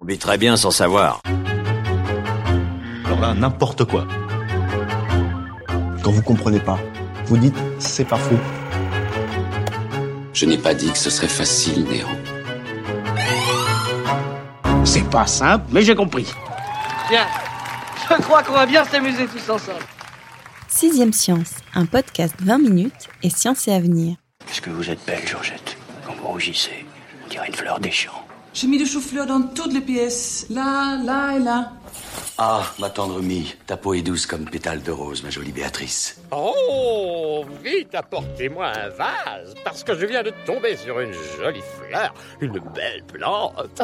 On vit très bien sans savoir. Alors là, n'importe quoi. Quand vous comprenez pas, vous dites c'est pas faux. Je n'ai pas dit que ce serait facile, Néo. C'est pas simple, mais j'ai compris. Bien. Je crois qu'on va bien s'amuser tous ensemble. Sixième Science, un podcast 20 minutes et science et avenir. Est-ce que vous êtes belle, Georgette Quand vous rougissez, on dirait une fleur des champs. J'ai mis du chou-fleur dans toutes les pièces. Là, là et là. Ah, ma tendre mie, ta peau est douce comme pétale de rose, ma jolie Béatrice. Oh, vite apportez-moi un vase, parce que je viens de tomber sur une jolie fleur, une belle plante.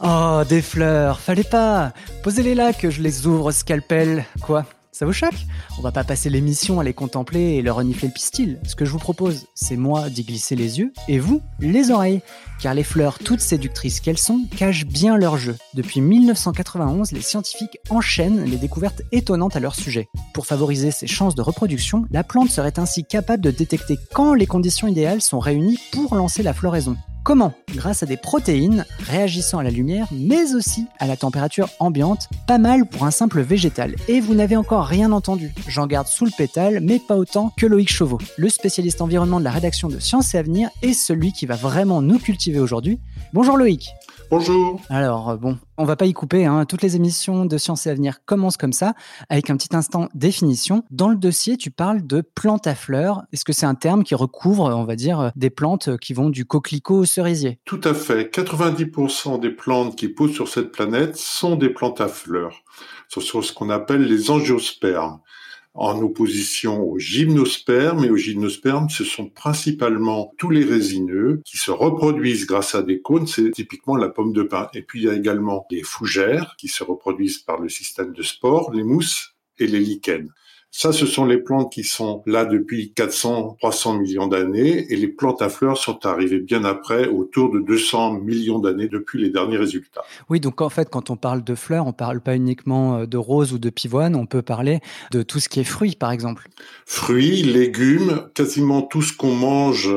Oh, des fleurs, fallait pas. Posez-les là que je les ouvre au scalpel. Quoi? Ça vous choque? On va pas passer l'émission à les contempler et leur renifler le pistil. Ce que je vous propose, c'est moi d'y glisser les yeux et vous, les oreilles. Car les fleurs, toutes séductrices qu'elles sont, cachent bien leur jeu. Depuis 1991, les scientifiques enchaînent les découvertes étonnantes à leur sujet. Pour favoriser ses chances de reproduction, la plante serait ainsi capable de détecter quand les conditions idéales sont réunies pour lancer la floraison. Comment Grâce à des protéines réagissant à la lumière, mais aussi à la température ambiante, pas mal pour un simple végétal. Et vous n'avez encore rien entendu. J'en garde sous le pétale, mais pas autant que Loïc Chauveau, le spécialiste environnement de la rédaction de Sciences et Avenir, et celui qui va vraiment nous cultiver aujourd'hui. Bonjour Loïc Bonjour. Alors euh, bon, on va pas y couper. Hein. Toutes les émissions de Sciences et Avenir commencent comme ça, avec un petit instant définition. Dans le dossier, tu parles de plantes à fleurs. Est-ce que c'est un terme qui recouvre, on va dire, des plantes qui vont du coquelicot au cerisier? Tout à fait. 90% des plantes qui poussent sur cette planète sont des plantes à fleurs. Ce sont ce qu'on appelle les angiospermes en opposition aux gymnospermes. Et aux gymnospermes, ce sont principalement tous les résineux qui se reproduisent grâce à des cônes. C'est typiquement la pomme de pin. Et puis il y a également les fougères qui se reproduisent par le système de spores, les mousses et les lichens. Ça, ce sont les plantes qui sont là depuis 400, 300 millions d'années, et les plantes à fleurs sont arrivées bien après, autour de 200 millions d'années depuis les derniers résultats. Oui, donc en fait, quand on parle de fleurs, on parle pas uniquement euh, de roses ou de pivoine, on peut parler de tout ce qui est fruits, par exemple. Fruits, légumes, quasiment tout ce qu'on mange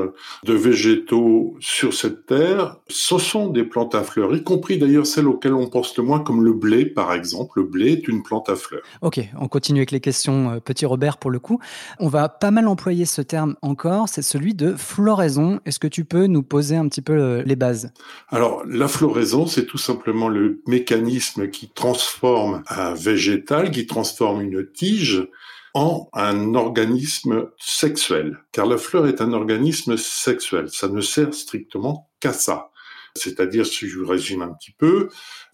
de végétaux sur cette terre, ce sont des plantes à fleurs, y compris d'ailleurs celles auxquelles on pense le moins, comme le blé, par exemple. Le blé est une plante à fleurs. Ok, on continue avec les questions euh, petit Robert pour le coup. On va pas mal employer ce terme encore, c'est celui de floraison. Est-ce que tu peux nous poser un petit peu euh, les bases? Alors, la floraison, c'est tout simplement le mécanisme qui transforme un végétal, qui transforme une tige en un organisme sexuel. Car la fleur est un organisme sexuel. Ça ne sert strictement qu'à ça. C'est-à-dire, si je vous résume un petit peu,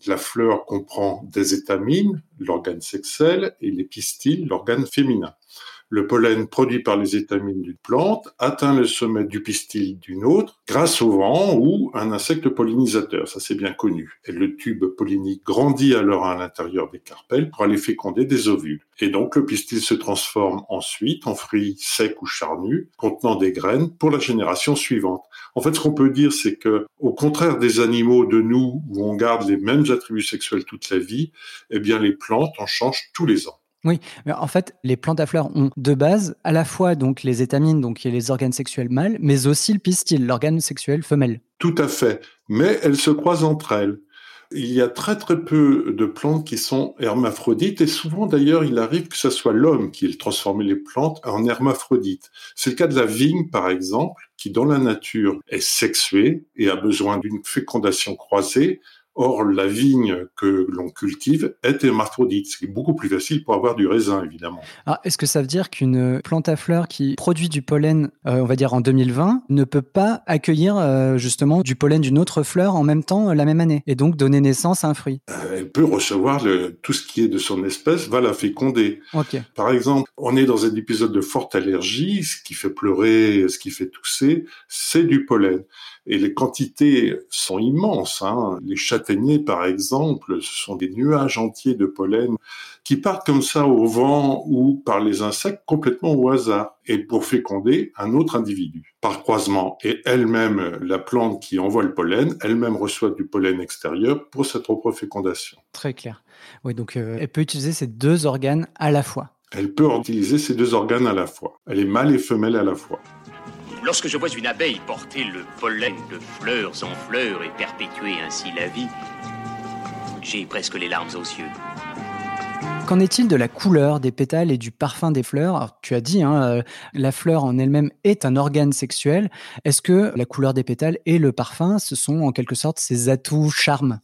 la fleur comprend des étamines, l'organe sexuel, et les pistils, l'organe féminin. Le pollen produit par les étamines d'une plante atteint le sommet du pistil d'une autre grâce au vent ou un insecte pollinisateur, ça c'est bien connu. Et le tube pollinique grandit alors à l'intérieur des carpelles pour aller féconder des ovules. Et donc le pistil se transforme ensuite en fruit sec ou charnu contenant des graines pour la génération suivante. En fait, ce qu'on peut dire, c'est que, au contraire des animaux de nous, où on garde les mêmes attributs sexuels toute la vie, eh bien, les plantes en changent tous les ans. Oui, mais en fait, les plantes à fleurs ont de base à la fois donc les étamines, donc les organes sexuels mâles, mais aussi le pistil, l'organe sexuel femelle. Tout à fait, mais elles se croisent entre elles. Il y a très très peu de plantes qui sont hermaphrodites et souvent d'ailleurs il arrive que ce soit l'homme qui ait transformé les plantes en hermaphrodites. C'est le cas de la vigne par exemple qui dans la nature est sexuée et a besoin d'une fécondation croisée Or, la vigne que l'on cultive est hermaphrodite, ce qui est beaucoup plus facile pour avoir du raisin, évidemment. Ah, Est-ce que ça veut dire qu'une plante à fleurs qui produit du pollen, euh, on va dire en 2020, ne peut pas accueillir euh, justement du pollen d'une autre fleur en même temps euh, la même année et donc donner naissance à un fruit? Elle peut recevoir le, tout ce qui est de son espèce, va la féconder. Par exemple, on est dans un épisode de forte allergie, ce qui fait pleurer, ce qui fait tousser, c'est du pollen. Et les quantités sont immenses. Hein. Les châtaigniers, par exemple, ce sont des nuages entiers de pollen qui partent comme ça au vent ou par les insectes complètement au hasard et pour féconder un autre individu par croisement. Et elle-même, la plante qui envoie le pollen, elle-même reçoit du pollen extérieur pour sa propre fécondation. Très clair. Oui, donc euh, elle peut utiliser ces deux organes à la fois. Elle peut utiliser ces deux organes à la fois. Elle est mâle et femelle à la fois. Lorsque je vois une abeille porter le pollen de fleurs en fleurs et perpétuer ainsi la vie, j'ai presque les larmes aux yeux. Qu'en est-il de la couleur des pétales et du parfum des fleurs? Alors, Tu as dit, hein, euh, la fleur en elle-même est un organe sexuel. Est-ce que la couleur des pétales et le parfum, ce sont en quelque sorte ses atouts charmes?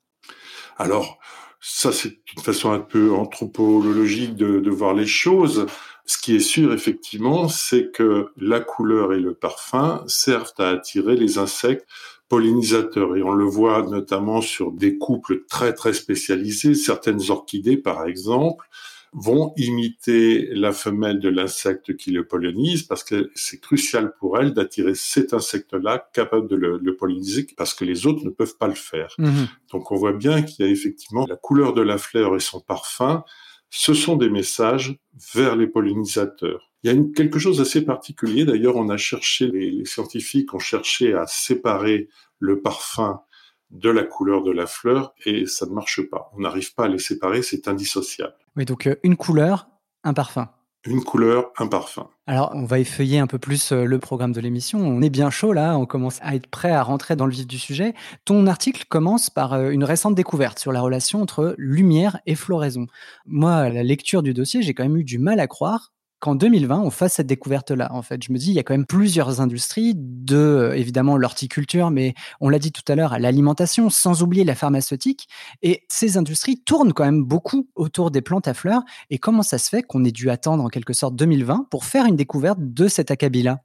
Alors, ça, c'est une façon un peu anthropologique de, de voir les choses. Ce qui est sûr, effectivement, c'est que la couleur et le parfum servent à attirer les insectes pollinisateurs. Et on le voit notamment sur des couples très, très spécialisés. Certaines orchidées, par exemple, vont imiter la femelle de l'insecte qui le pollinise parce que c'est crucial pour elle d'attirer cet insecte-là capable de le, le, polliniser parce que les autres ne peuvent pas le faire. Mmh. Donc on voit bien qu'il y a effectivement la couleur de la fleur et son parfum. Ce sont des messages vers les pollinisateurs. Il y a quelque chose d'assez particulier. D'ailleurs, on a cherché, les, les scientifiques ont cherché à séparer le parfum de la couleur de la fleur et ça ne marche pas. On n'arrive pas à les séparer, c'est indissociable. Oui, donc euh, une couleur, un parfum. Une couleur, un parfum. Alors, on va effeuiller un peu plus euh, le programme de l'émission. On est bien chaud là, on commence à être prêt à rentrer dans le vif du sujet. Ton article commence par euh, une récente découverte sur la relation entre lumière et floraison. Moi, à la lecture du dossier, j'ai quand même eu du mal à croire qu'en 2020, on fasse cette découverte-là. En fait, je me dis, il y a quand même plusieurs industries de, euh, évidemment, l'horticulture, mais on l'a dit tout à l'heure, l'alimentation, sans oublier la pharmaceutique. Et ces industries tournent quand même beaucoup autour des plantes à fleurs. Et comment ça se fait qu'on ait dû attendre en quelque sorte 2020 pour faire une découverte de cet acabit-là?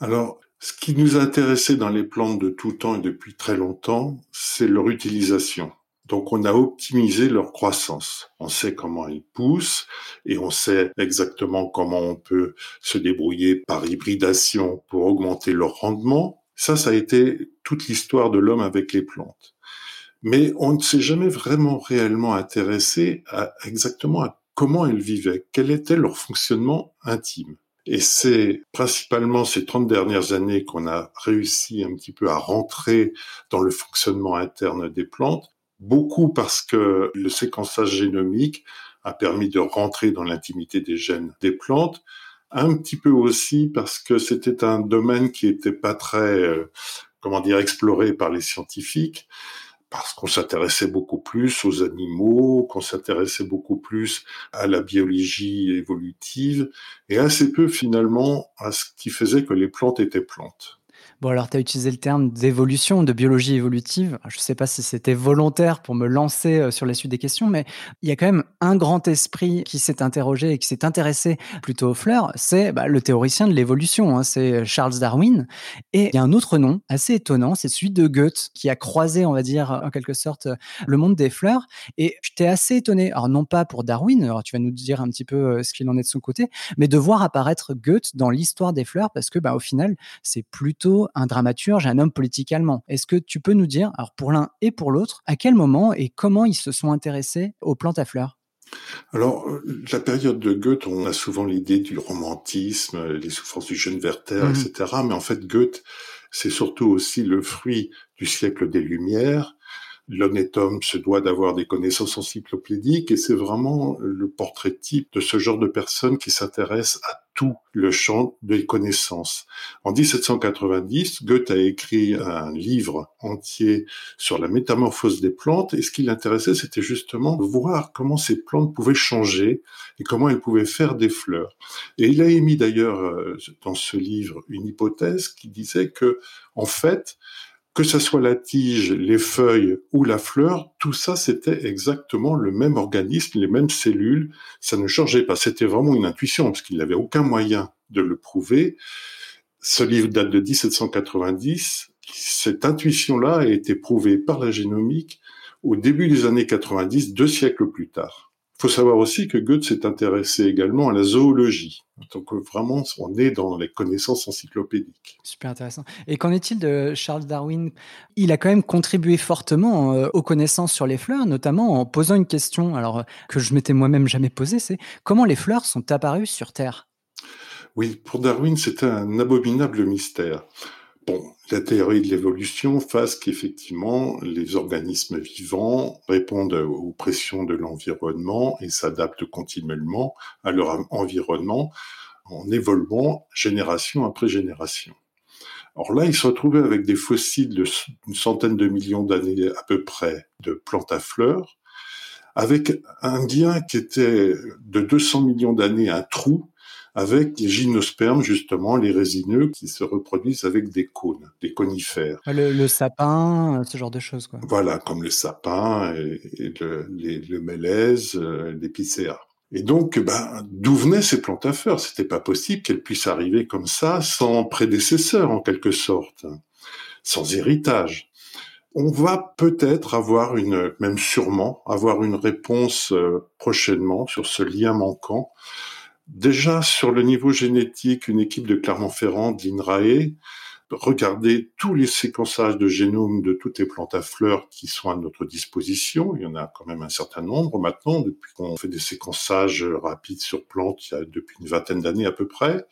Alors, ce qui nous a dans les plantes de tout temps et depuis très longtemps, c'est leur utilisation. Donc on a optimisé leur croissance. On sait comment elles poussent et on sait exactement comment on peut se débrouiller par hybridation pour augmenter leur rendement. Ça, ça a été toute l'histoire de l'homme avec les plantes. Mais on ne s'est jamais vraiment réellement intéressé à exactement à comment elles vivaient, quel était leur fonctionnement intime. Et c'est principalement ces 30 dernières années qu'on a réussi un petit peu à rentrer dans le fonctionnement interne des plantes beaucoup parce que le séquençage génomique a permis de rentrer dans l'intimité des gènes des plantes, un petit peu aussi parce que c'était un domaine qui était pas très, euh, comment dire, exploré par les scientifiques, parce qu'on s'intéressait beaucoup plus aux animaux, qu'on s'intéressait beaucoup plus à la biologie évolutive, et assez peu finalement à ce qui faisait que les plantes étaient plantes. Bon, alors tu as utilisé le terme d'évolution, de biologie évolutive. Je ne sais pas si c'était volontaire pour me lancer euh, sur la suite des questions, mais il y a quand même un grand esprit qui s'est interrogé et qui s'est intéressé plutôt aux fleurs, c'est bah, le théoricien de l'évolution, hein, c'est Charles Darwin. Et il y a un autre nom assez étonnant, c'est celui de Goethe, qui a croisé, on va dire, en quelque sorte, le monde des fleurs. Et j'étais assez étonné, alors non pas pour Darwin, alors tu vas nous dire un petit peu euh, ce qu'il en est de son côté, mais de voir apparaître Goethe dans l'histoire des fleurs, parce que bah, au final, c'est plutôt un dramaturge, un homme politique allemand. Est-ce que tu peux nous dire, alors pour l'un et pour l'autre, à quel moment et comment ils se sont intéressés aux plantes à fleurs alors, la période de Goethe, on a souvent l'idée du romantisme, les souffrances du jeune Werther, mmh. etc. Mais en fait, Goethe, c'est surtout aussi le fruit du siècle des Lumières. L'honnête homme se doit d'avoir des connaissances encyclopédiques et c'est vraiment le portrait type de ce genre de personne qui s'intéresse à tout le champ des connaissances. En 1790, Goethe a écrit un livre entier sur la métamorphose des plantes et ce qui l'intéressait, c'était justement de voir comment ces plantes pouvaient changer et comment elles pouvaient faire des fleurs. Et il a émis d'ailleurs dans ce livre une hypothèse qui disait que, en fait, que ce soit la tige, les feuilles ou la fleur, tout ça c'était exactement le même organisme, les mêmes cellules, ça ne changeait pas. C'était vraiment une intuition parce qu'il n'avait aucun moyen de le prouver. Ce livre date de 1790. Cette intuition-là a été prouvée par la génomique au début des années 90, deux siècles plus tard. Il faut savoir aussi que Goethe s'est intéressé également à la zoologie. Donc vraiment, on est dans les connaissances encyclopédiques. Super intéressant. Et qu'en est-il de Charles Darwin? Il a quand même contribué fortement euh, aux connaissances sur les fleurs, notamment en posant une question alors que je m'étais moi-même jamais posée, c'est comment les fleurs sont apparues sur Terre? Oui, pour Darwin, c'était un abominable mystère. Bon, la théorie de l'évolution fasse qu'effectivement, les organismes vivants répondent aux pressions de l'environnement et s'adaptent continuellement à leur environnement en évoluant génération après génération. Alors là, ils se retrouvaient avec des fossiles d'une centaine de millions d'années à peu près de plantes à fleurs, avec un lien qui était de 200 millions d'années, un trou avec les gymnospermes, justement, les résineux qui se reproduisent avec des cônes, des conifères. Le, sapin, euh, ce genre de choses, quoi. Voilà, comme le sapin et, le, les, le mélèze, euh, l'épicéa. Et donc, ben, d'où venaient ces plantes à fleurs C'était pas possible qu'elles puissent arriver comme ça, sans prédécesseur, en quelque sorte, sans héritage. On va peut-être avoir une, même sûrement, avoir une réponse euh, prochainement sur ce lien manquant Déjà, sur le niveau génétique, une équipe de Clermont-Ferrand, d'INRAE, regardait tous les séquençages de génome de toutes les plantes à fleurs qui sont à notre disposition. Il y en a quand même un certain nombre maintenant, depuis qu'on fait des séquençages rapides sur plantes, il y a depuis une vingtaine d'années à peu près.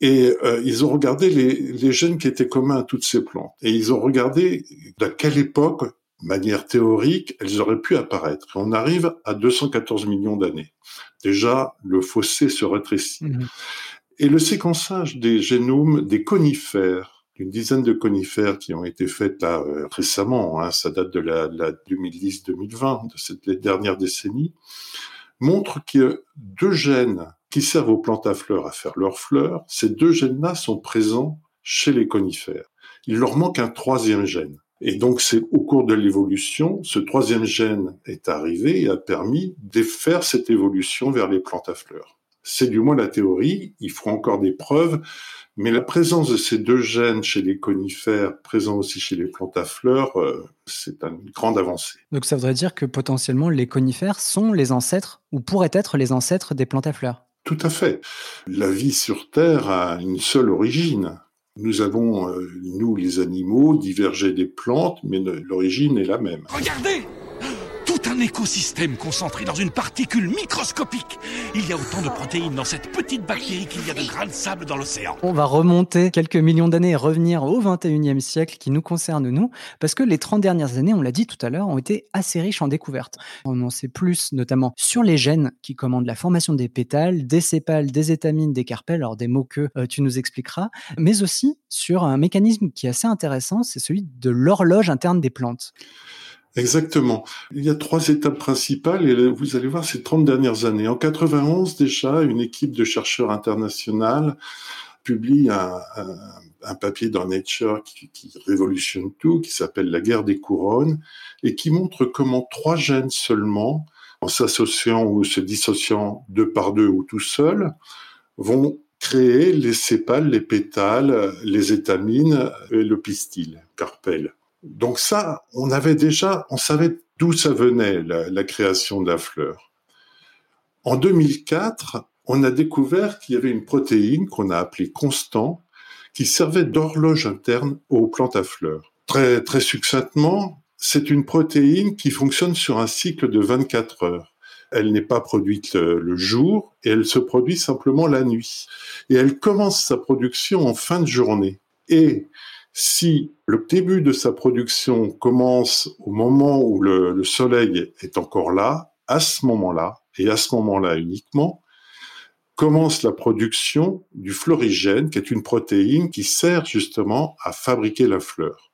Et euh, ils ont regardé les, les, gènes qui étaient communs à toutes ces plantes. Et ils ont regardé à quelle époque, manière théorique, elles auraient pu apparaître. On arrive à 214 millions d'années déjà le fossé se rétrécit. Mhm. Et le séquençage des génomes des conifères, une dizaine de conifères qui ont été faites là euh, récemment, hein, ça date de la, la 2010-2020, de cette dernière décennie, montre que deux gènes qui servent aux plantes à fleurs à faire leurs fleurs, ces deux gènes-là sont présents chez les conifères. Il leur manque un troisième gène. Et donc, c'est au cours de l'évolution, ce troisième gène est arrivé et a permis de faire cette évolution vers les plantes à fleurs. C'est du moins la théorie, il faut encore des preuves, mais la présence de ces deux gènes chez les conifères, présents aussi chez les plantes à fleurs, euh, c'est une grande avancée. Donc ça voudrait dire que potentiellement les conifères sont les ancêtres, ou pourraient être les ancêtres des plantes à fleurs tout à fait. La vie sur Terre a une seule origine. Nous avons, euh, nous les animaux, divergé des plantes, mais l'origine est la même. Regardez un écosystème concentré dans une particule microscopique. Il y a autant de protéines dans cette petite bactérie qu'il y a de grains de sable dans l'océan. On va remonter quelques millions d'années et revenir au 21e siècle qui nous concerne nous, parce que les 30 dernières années, on l'a dit tout à l'heure, ont été assez riches en découvertes. On en sait plus, notamment sur les gènes qui commandent la formation des pétales, des sépales, des étamines, des carpelles, alors des mots que euh, tu nous expliqueras, mais aussi sur un mécanisme qui est assez intéressant, c'est celui de l'horloge interne des plantes. Exactement. Il y a trois étapes principales et vous allez voir ces 30 dernières années. En 91 déjà, une équipe de chercheurs internationaux publie un, papier dans Nature qui, qui, révolutionne tout, qui s'appelle La guerre des couronnes et qui montre comment trois gènes seulement, en s'associant ou se dissociant deux par deux ou tout seuls, vont créer les sépales, les pétales, les étamines et le pistil, carpelle. Donc ça, on avait déjà, on savait d'où ça venait, la, création de la fleur. En 2004, on a découvert qu'il y avait une protéine qu'on a appelée constant, qui servait d'horloge interne aux plantes à fleurs. Très, très succinctement, c'est une protéine qui fonctionne sur un cycle de 24 heures. Elle n'est pas produite le, jour et elle se produit simplement la nuit. Et elle commence sa production en fin de journée. Et si le début de sa production commence au moment où le, soleil est encore là, à ce moment-là, et à ce moment-là uniquement, commence la production du florigène, qui est une protéine qui sert justement à fabriquer la fleur.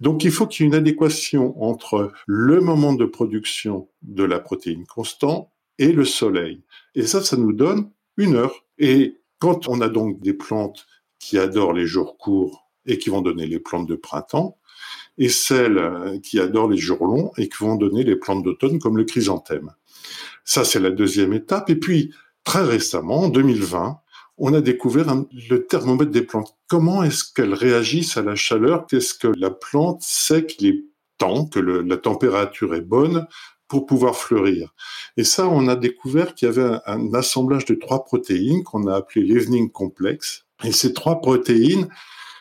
Donc il faut qu'il y ait une adéquation entre le moment de production de la protéine constant et le soleil. Et ça, ça nous donne une heure. Et quand on a donc des plantes qui adorent les jours courts et qui vont donner les plantes de printemps, et celles euh, qui adorent les jours longs et qui vont donner les plantes d'automne comme le chrysanthème. Ça, c'est la deuxième étape. Et puis, très récemment, en 2020, on a découvert le thermomètre des plantes. Comment est-ce qu'elles réagissent à la chaleur? Qu'est-ce que la plante sait qu'il est temps, que la température est bonne pour pouvoir fleurir? Et ça, on a découvert qu'il y avait un, assemblage de trois protéines qu'on a appelé l'evening complexe. Et ces trois protéines,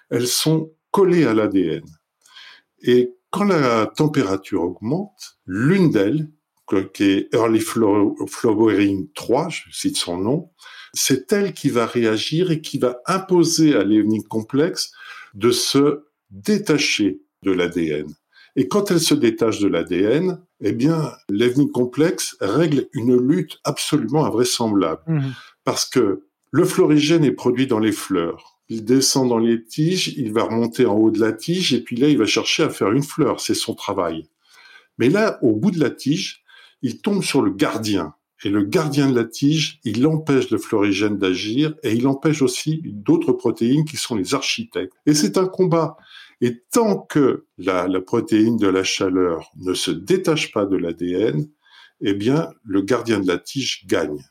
elles sont collées à l'ADN. Et quand la température augmente, l'une d'elles, qui est Early Flowering 3, je cite son nom, c'est elle qui va réagir et qui va imposer à l'evening complexe de se détacher de l'ADN. Et quand elle se détache de l'ADN, eh bien, complexe règle une lutte absolument invraisemblable. Mmh. Parce que le florigène est produit dans les fleurs. Il descend dans les tiges, il va remonter en haut de la tige, et puis là, il va chercher à faire une fleur. C'est son travail. Mais là, au bout de la tige, il tombe sur le gardien. Et le gardien de la tige, il empêche le florigène d'agir et il empêche aussi d'autres protéines qui sont les architectes. Et c'est un combat. Et tant que la, protéine de la chaleur ne se détache pas de l'ADN, eh bien, le gardien de la tige gagne.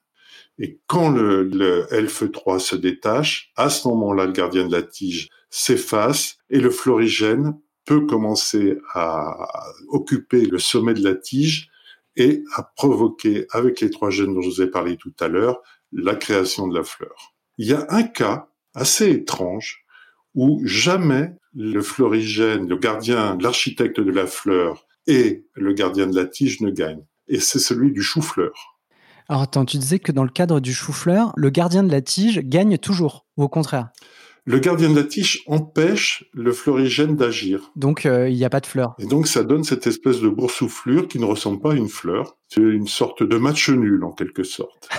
Et quand le, le LFE3 se détache, à ce moment-là, le gardien de la tige s'efface et le florigène peut commencer à occuper le sommet de la tige et à provoquer, avec les trois gènes dont je vous ai parlé tout à l'heure, la création de la fleur. Il y a un cas assez étrange où jamais le florigène, le gardien, l'architecte de la fleur et le gardien de la tige ne gagnent. Et c'est celui du chou-fleur. Alors attends, tu disais que dans le cadre du chou-fleur, le gardien de la tige gagne toujours, ou au contraire le gardien de la tige empêche le florigène d'agir. Donc euh, il n'y a pas de fleur. Et donc ça donne cette espèce de boursouflure qui ne ressemble pas à une fleur. C'est une sorte de match nul en quelque sorte.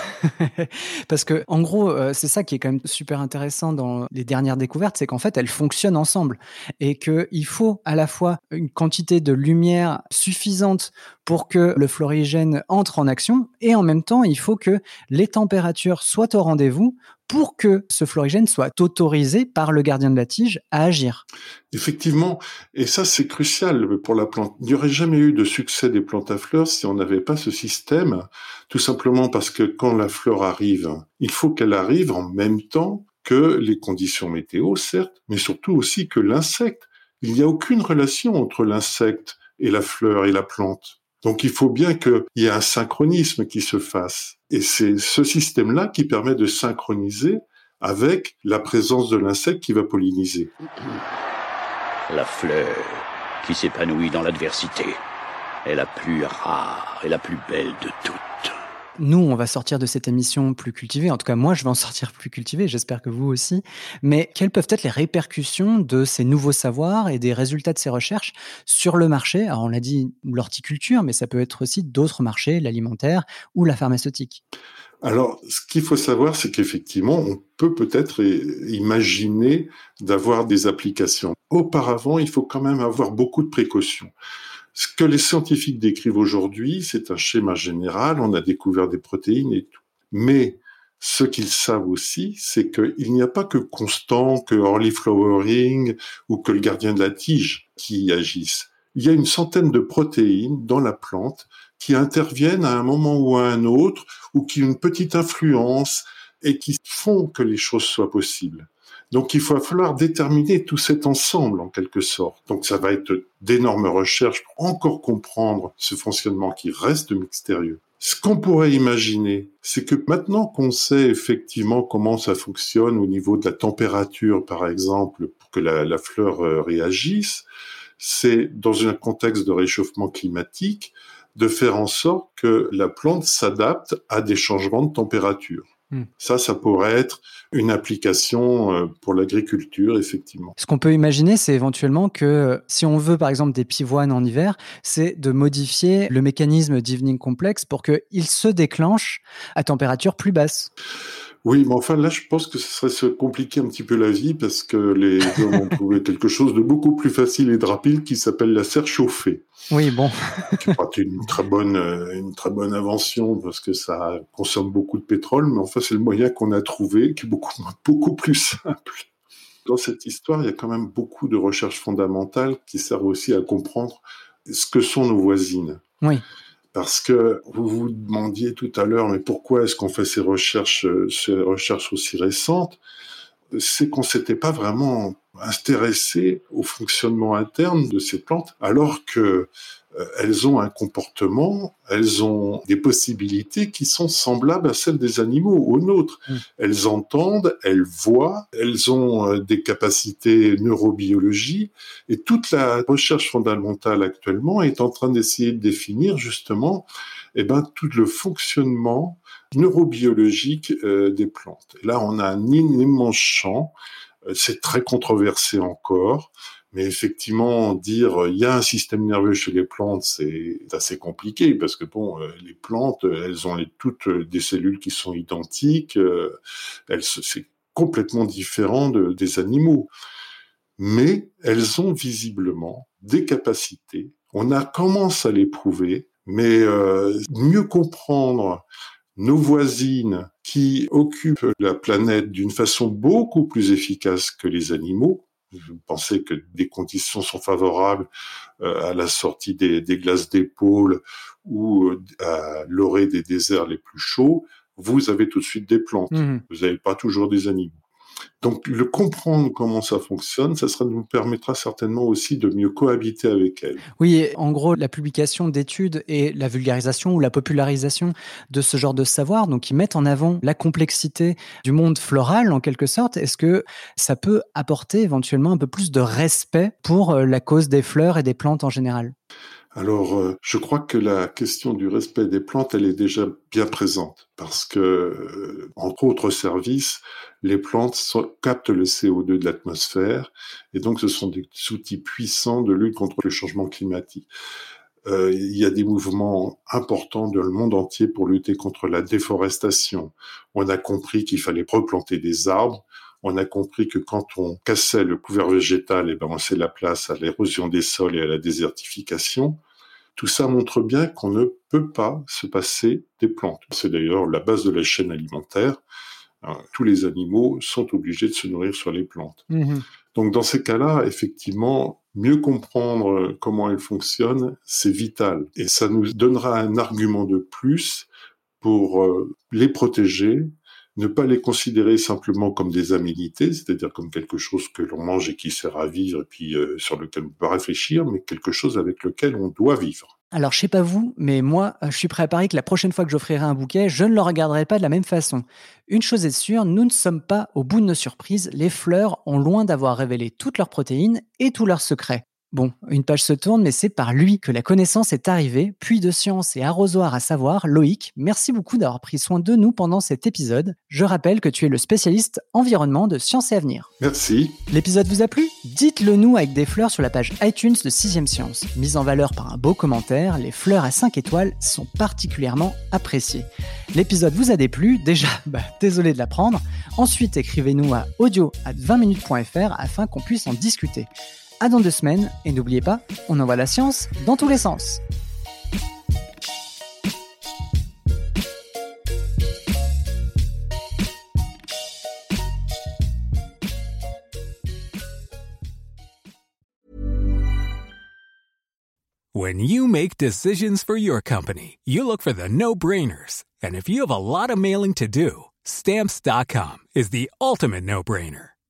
Parce que en gros, euh, c'est ça qui est quand même super intéressant dans les dernières découvertes, c'est qu'en fait elles fonctionnent ensemble et qu'il faut à la fois une quantité de lumière suffisante pour que le florigène entre en action et en même temps il faut que les températures soient au rendez-vous pour que ce florigène soit autorisé par le gardien de la tige à agir. Effectivement, et ça c'est crucial pour la plante. Il n'y aurait jamais eu de succès des plantes à fleurs si on n'avait pas ce système, tout simplement parce que quand la fleur arrive, il faut qu'elle arrive en même temps que les conditions météo, certes, mais surtout aussi que l'insecte. Il n'y a aucune relation entre l'insecte et la fleur et la plante. Donc il faut bien qu'il y ait un synchronisme qui se fasse. Et c'est ce système-là qui permet de synchroniser avec la présence de l'insecte qui va polliniser. La fleur qui s'épanouit dans l'adversité est la plus rare et la plus belle de toutes nous, on va sortir de cette émission plus cultivée. En tout cas, moi, je vais en sortir plus cultivé. J'espère que vous aussi. Mais quelles peuvent être les répercussions de ces nouveaux savoirs et des résultats de ces recherches sur le marché? Alors, on l'a dit, l'horticulture, mais ça peut être aussi d'autres marchés, l'alimentaire ou la pharmaceutique. Alors, ce qu'il faut savoir, c'est qu'effectivement, on peut peut-être imaginer d'avoir des applications. Auparavant, il faut quand même avoir beaucoup de précautions. Ce que les scientifiques décrivent aujourd'hui, c'est un schéma général, on a découvert des protéines et tout. Mais ce qu'ils savent aussi, c'est qu'il n'y a pas que Constant, que Early Flowering ou que le gardien de la tige qui agissent. Il y a une centaine de protéines dans la plante qui interviennent à un moment ou à un autre ou qui ont une petite influence et qui font que les choses soient possibles. Donc il va falloir déterminer tout cet ensemble en quelque sorte. Donc ça va être d'énormes recherches pour encore comprendre ce fonctionnement qui reste mystérieux. Ce qu'on pourrait imaginer, c'est que maintenant qu'on sait effectivement comment ça fonctionne au niveau de la température, par exemple, pour que la, la fleur euh, réagisse, c'est dans un contexte de réchauffement climatique de faire en sorte que la plante s'adapte à des changements de température. Hmm. Ça, ça pourrait être une application euh, pour l'agriculture, effectivement. Ce qu'on peut imaginer, c'est éventuellement que euh, si on veut, par exemple, des pivoines en hiver, c'est de modifier le mécanisme d'evening complexe pour qu'il se déclenche à température plus basse. Oui, mais enfin là, je pense que ce serait se compliquer un petit peu la vie parce que les hommes ont trouvé quelque chose de beaucoup plus facile et de rapide qui s'appelle la serre chauffée. Oui, bon. C'est une très bonne, euh, une très bonne invention parce que ça consomme beaucoup de pétrole, mais enfin c'est le moyen qu'on a trouvé qui est beaucoup, beaucoup plus simple. Dans cette histoire, il y a quand même beaucoup de recherches fondamentales qui servent aussi à comprendre ce que sont nos voisines. Oui. Parce que vous vous demandiez tout à l'heure, mais pourquoi est-ce qu'on fait ces recherches, ces recherches aussi récentes? C'est qu'on s'était pas vraiment intéressé au fonctionnement interne de ces plantes, alors que euh, elles ont un comportement, elles ont des possibilités qui sont semblables à celles des animaux, aux nôtres. Mm. Elles entendent, elles voient, elles ont euh, des capacités neurobiologie, et toute la recherche fondamentale actuellement est en train d'essayer de définir justement eh ben, tout le fonctionnement neurobiologique euh, des plantes. Et là, on a un immense champ, c'est très controversé encore. Mais effectivement, dire il y a un système nerveux chez les plantes, c'est assez compliqué parce que bon, euh, les plantes, elles ont toutes des cellules qui sont identiques. euh, Elles, c'est complètement différent de- des animaux. Mais elles ont visiblement des capacités. On a commence à les prouver, mais euh, mieux comprendre nos voisines qui occupent la planète d'une façon beaucoup plus efficace que les animaux. Vous pensez que des conditions sont favorables euh, à la sortie des, des glaces d'épaule ou euh, à l'orée des déserts les plus chauds, vous avez tout de suite des plantes. Mhm. Vous n'avez pas toujours des animaux. Donc, le comprendre comment ça fonctionne, ça nous permettra certainement aussi de mieux cohabiter avec elles. Oui, en gros, la publication d'études et la vulgarisation ou la popularisation de ce genre de savoir, donc qui mettent en avant la complexité du monde floral en quelque sorte, est-ce que ça peut apporter éventuellement un peu plus de respect pour euh, la cause des fleurs et des plantes en général? Alors, euh, je crois que la question du respect des plantes, elle est déjà bien présente parce que, euh, entre autres services, les plantes captent le CO2 de l'atmosphère et donc ce sont des outils puissants de lutte contre le changement climatique. Euh, il y a des mouvements importants dans le monde entier pour lutter contre la déforestation. On a compris qu'il fallait replanter des arbres. On a compris que quand on cassait le couvert végétal, eh ben on laissait la place à l'érosion des sols et à la désertification. Tout ça montre bien qu'on ne peut pas se passer des plantes. C'est d'ailleurs la base de la chaîne alimentaire. Hein, Tous les animaux sont obligés de se nourrir sur les plantes. Donc dans ces cas-là, effectivement, mieux comprendre comment elles fonctionnent, c'est vital. Et ça nous donnera un argument de plus pour euh, les protéger, ne pas les considérer simplement comme des aménités, c'est-à-dire comme quelque chose que l'on mange et qui sert à vivre et puis euh, sur lequel on peut réfléchir, mais quelque chose avec lequel on doit vivre. Alors, je sais pas vous, mais moi, euh, je suis prêt à parier que la prochaine fois que j'offrirai un bouquet, je ne le regarderai pas de la même façon. Une chose est sûre, nous ne sommes pas au bout de nos surprises. Les fleurs ont loin d'avoir révélé toutes leurs protéines et tous leurs secrets. Bon, une page se tourne, mais c'est par lui que la connaissance est arrivée. Puis de science et arrosoir à savoir, Loïc, merci beaucoup d'avoir pris soin de nous pendant cet épisode. Je rappelle que tu es le spécialiste environnement de Science et Avenir. Merci. L'épisode vous a plu? Dites-le nous avec des fleurs sur la page iTunes de 6ème Science. Mise en valeur par un beau commentaire, les fleurs à 5 étoiles sont particulièrement appréciées. L'épisode vous a déplu? Déjà, bah, désolé de l'apprendre. Ensuite, écrivez-nous à audio at 20minutes.fr afin qu'on puisse en discuter. À dans deux semaines, et n'oubliez pas, on envoie la science dans tous les sens. When you make decisions for your company, you look for the no brainers. And if you have a lot of mailing to do, stamps.com is the ultimate no brainer.